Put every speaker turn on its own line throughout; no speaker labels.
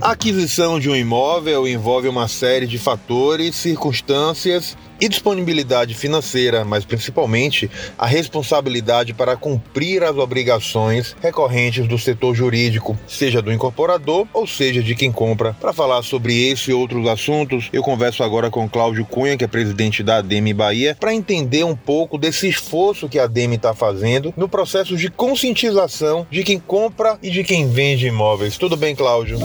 A aquisição de um imóvel envolve uma série de fatores, circunstâncias e disponibilidade financeira, mas principalmente a responsabilidade para cumprir as obrigações recorrentes do setor jurídico, seja do incorporador ou seja de quem compra. Para falar sobre esse e outros assuntos, eu converso agora com Cláudio Cunha, que é presidente da ADEME Bahia, para entender um pouco desse esforço que a ADEME está fazendo no processo de conscientização de quem compra e de quem vende imóveis. Tudo bem, Cláudio?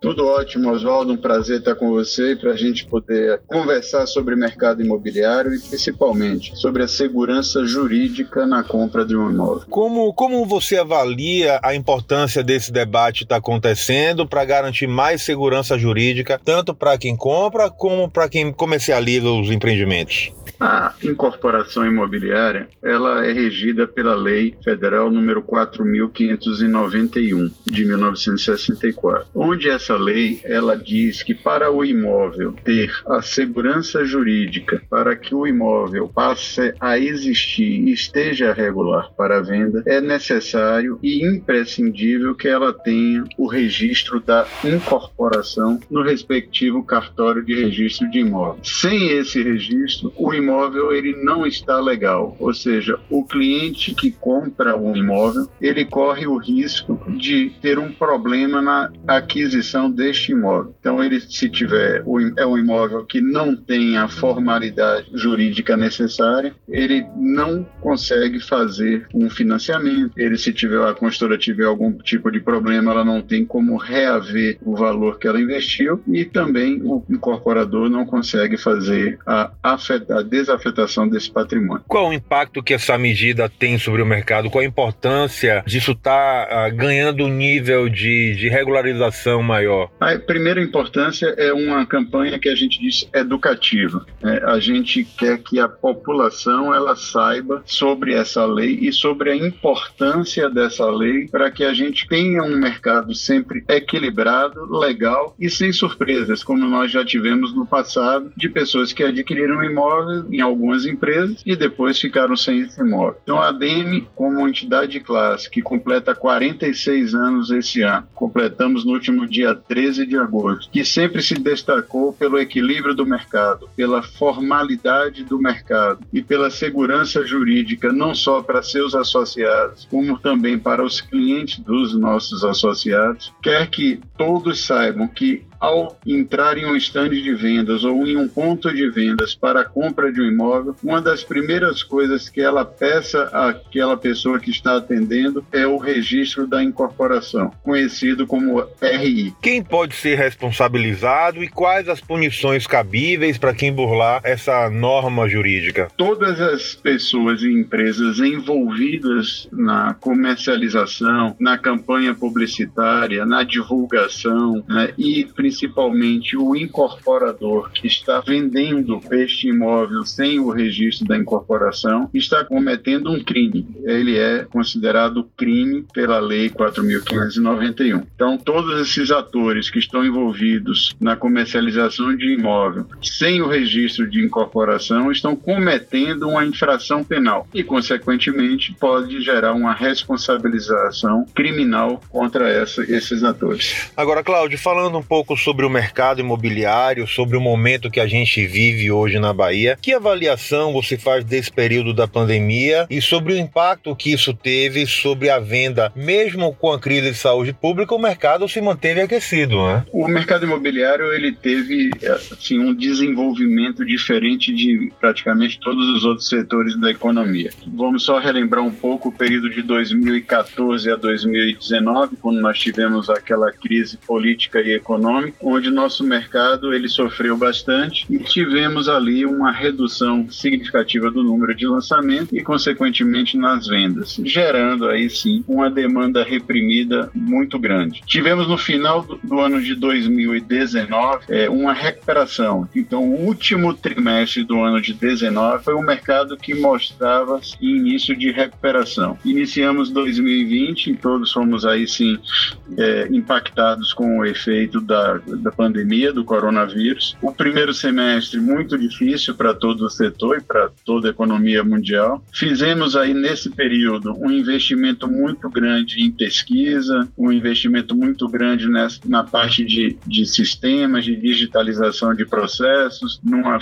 Tudo ótimo, Oswaldo. Um prazer estar com você para a gente poder conversar sobre mercado imobiliário e principalmente sobre a segurança jurídica na compra de um imóvel.
Como, como você avalia a importância desse debate estar tá acontecendo para garantir mais segurança jurídica, tanto para quem compra como para quem comercializa os empreendimentos?
A incorporação imobiliária, ela é regida pela Lei Federal número 4591 de 1964, onde essa lei ela diz que para o imóvel ter a segurança jurídica para que o imóvel passe a existir e esteja regular para venda, é necessário e imprescindível que ela tenha o registro da incorporação no respectivo cartório de registro de imóvel. Sem esse registro, o imóvel imóvel ele não está legal, ou seja, o cliente que compra um imóvel ele corre o risco de ter um problema na aquisição deste imóvel. Então ele se tiver é um imóvel que não tem a formalidade jurídica necessária, ele não consegue fazer um financiamento. Ele se tiver a construtora tiver algum tipo de problema, ela não tem como reaver o valor que ela investiu e também o incorporador não consegue fazer a, afeta, a desafetação desse patrimônio.
Qual o impacto que essa medida tem sobre o mercado? Qual a importância disso estar tá, uh, ganhando um nível de, de regularização maior?
A primeira importância é uma campanha que a gente diz educativa. É, a gente quer que a população ela saiba sobre essa lei e sobre a importância dessa lei para que a gente tenha um mercado sempre equilibrado, legal e sem surpresas, como nós já tivemos no passado, de pessoas que adquiriram imóvel em algumas empresas e depois ficaram sem esse imóvel. Então a ADM, como entidade de classe que completa 46 anos esse ano, completamos no último dia 13 de agosto, que sempre se destacou pelo equilíbrio do mercado, pela formalidade do mercado e pela segurança jurídica, não só para seus associados, como também para os clientes dos nossos associados, quer que todos saibam que ao entrar em um estande de vendas ou em um ponto de vendas para a compra de um imóvel, uma das primeiras coisas que ela peça àquela pessoa que está atendendo é o registro da incorporação, conhecido como RI.
Quem pode ser responsabilizado e quais as punições cabíveis para quem burlar essa norma jurídica?
Todas as pessoas e empresas envolvidas na comercialização, na campanha publicitária, na divulgação né, e principalmente o incorporador que está vendendo este imóvel sem o registro da incorporação, está cometendo um crime. Ele é considerado crime pela Lei 4.591. Então, todos esses atores que estão envolvidos na comercialização de imóvel sem o registro de incorporação estão cometendo uma infração penal e, consequentemente, pode gerar uma responsabilização criminal contra essa, esses atores.
Agora, Cláudio, falando um pouco sobre o mercado imobiliário, sobre o momento que a gente vive hoje na Bahia. Que avaliação você faz desse período da pandemia e sobre o impacto que isso teve sobre a venda? Mesmo com a crise de saúde pública, o mercado se manteve aquecido, né?
O mercado imobiliário ele teve assim, um desenvolvimento diferente de praticamente todos os outros setores da economia. Vamos só relembrar um pouco o período de 2014 a 2019, quando nós tivemos aquela crise política e econômica onde nosso mercado ele sofreu bastante e tivemos ali uma redução significativa do número de lançamentos e consequentemente nas vendas, gerando aí sim uma demanda reprimida muito grande. Tivemos no final do, ano de 2019 é, uma recuperação. Então, o último trimestre do ano de 19 foi um mercado que mostrava início de recuperação. Iniciamos 2020 e todos fomos aí sim é, impactados com o efeito da da, pandemia do coronavírus. O primeiro semestre muito difícil para todo o setor e para toda a economia mundial. Fizemos aí nesse período um investimento muito grande em pesquisa, um investimento muito grande nessa, na parte de, de sistemas, de digitalização de processos, numa,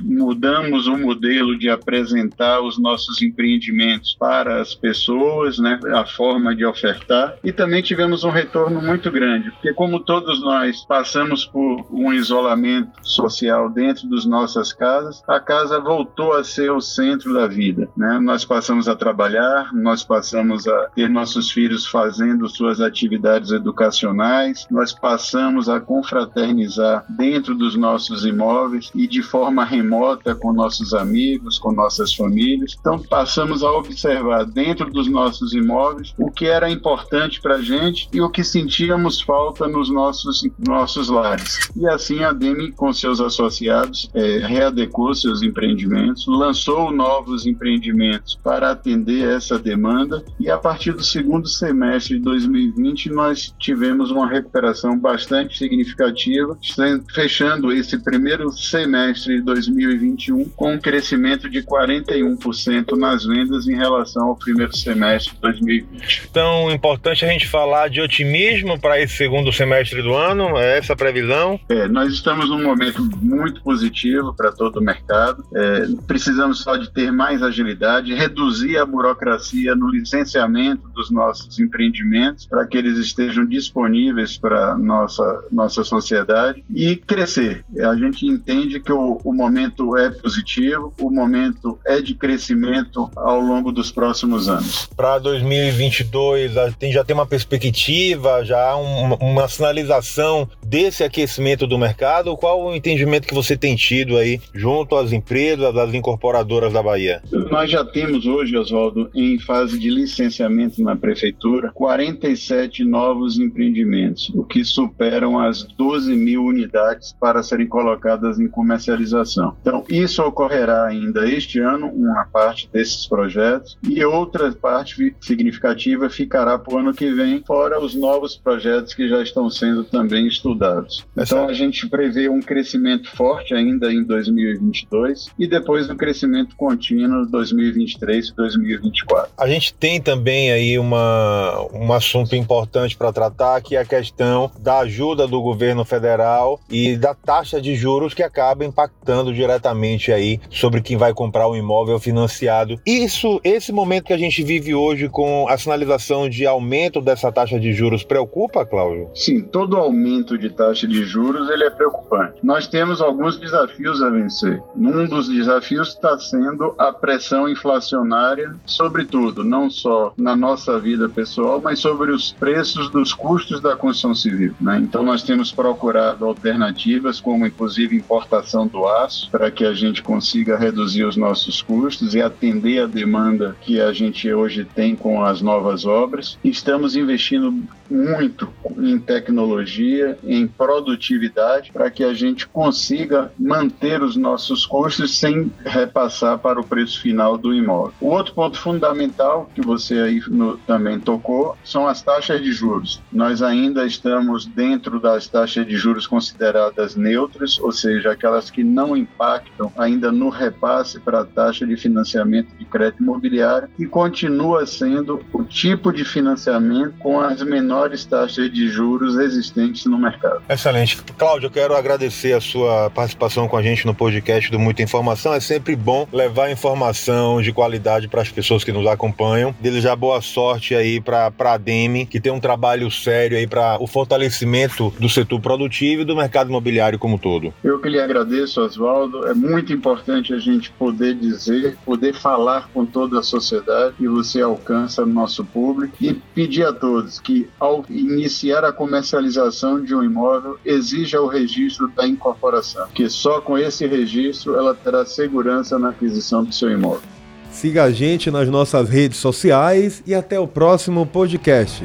mudamos o modelo de apresentar os nossos empreendimentos para as pessoas, né, a forma de ofertar, e também tivemos um retorno muito grande, porque como todos nós passamos por um isolamento social dentro das nossas casas, a casa voltou a ser o centro da vida, né? Nós passamos a trabalhar, nós passamos a ter nossos filhos fazendo suas atividades educacionais, nós passamos a confraternizar dentro dos nossos imóveis e de forma remota com nossos amigos, com nossas famílias. Então passamos a observar dentro dos nossos imóveis o que era importante para a gente e o que sentíamos falta nos nossos nossos lares. E assim a Demi com seus associados é, readecou seus empreendimentos, lançou novos empreendimentos para atender essa demanda e a partir do segundo semestre de 2020 nós tivemos uma recuperação bastante significativa, fechando esse primeiro semestre de 2021 com um crescimento de 41% nas vendas em relação ao primeiro semestre de 2020.
Então, importante a gente falar de otimismo para esse segundo semestre do ano, é essa a previsão?
É, nós estamos num momento muito positivo para todo o mercado. É, precisamos só de ter mais agilidade, reduzir a burocracia no licenciamento dos nossos empreendimentos para que eles estejam disponíveis para nossa nossa sociedade e crescer. A gente entende que o, o momento é positivo, o momento é de crescimento ao longo dos próximos anos.
Para 2022, tem, já tem uma perspectiva, já um, uma sinalização desse aquecimento do mercado? Qual o entendimento que você tem tido aí junto às empresas, às incorporadoras da Bahia?
Nós já temos hoje, Oswaldo, em fase de licenciamento na prefeitura, 47 novos empreendimentos, o que superam as 12 mil unidades para serem colocadas em comercialização. Então, isso ocorrerá ainda este ano, uma parte desses projetos, e outra parte significativa ficará para o ano que vem, fora os novos projetos que já estão sendo também estudados. Então, a gente prevê um crescimento forte ainda em 2022 e depois um crescimento contínuo em 2023 e 2024.
A gente tem também aí uma, um assunto importante para tratar, que é a questão da ajuda do governo federal e da taxa de juros que acaba impactando diretamente aí sobre quem vai comprar o um imóvel financiado. Isso, esse momento que a gente vive hoje com a sinalização de aumento dessa taxa de juros preocupa, Cláudio?
Sim, todo aumento de taxa de juros ele é preocupante. Nós temos alguns desafios a vencer. Um dos desafios está sendo a pressão inflacionária, sobretudo, não só na nossa vida pessoal, mas sobre os preços dos custos da construção civil. Né? Então, nós temos procurado alternativas, como inclusive importação do aço, para que a gente consiga reduzir os nossos custos e atender a demanda que a gente hoje tem com as novas obras. Estamos investindo muito em tecnologia, em produtividade, para que a gente consiga manter os nossos custos sem repassar para o preço final do imóvel. O outro ponto fundamental que você aí no, também tocou são as taxas de juros. Nós ainda estamos dentro das taxas de juros consideradas neutras, ou seja, aquelas que não impactam ainda no repasse para a taxa de financiamento de crédito imobiliário, e continua sendo o tipo de financiamento com as menores taxas de juros existentes no mercado.
Excelente. Cláudio, eu quero agradecer a sua participação com a gente no podcast do Muita Informação. É sempre bom levar informação de qualidade para as pessoas que nos acompanham. Desejar boa sorte aí para a Demi, que tem um trabalho sério aí para o fortalecimento do setor produtivo e do mercado imobiliário como um todo.
Eu que lhe agradeço, Oswaldo. É muito importante a gente poder dizer, poder falar com toda a sociedade e você alcança nosso público e pedir a todos que iniciar a comercialização de um imóvel exija o registro da incorporação, que só com esse registro ela terá segurança na aquisição do seu imóvel.
Siga a gente nas nossas redes sociais e até o próximo podcast.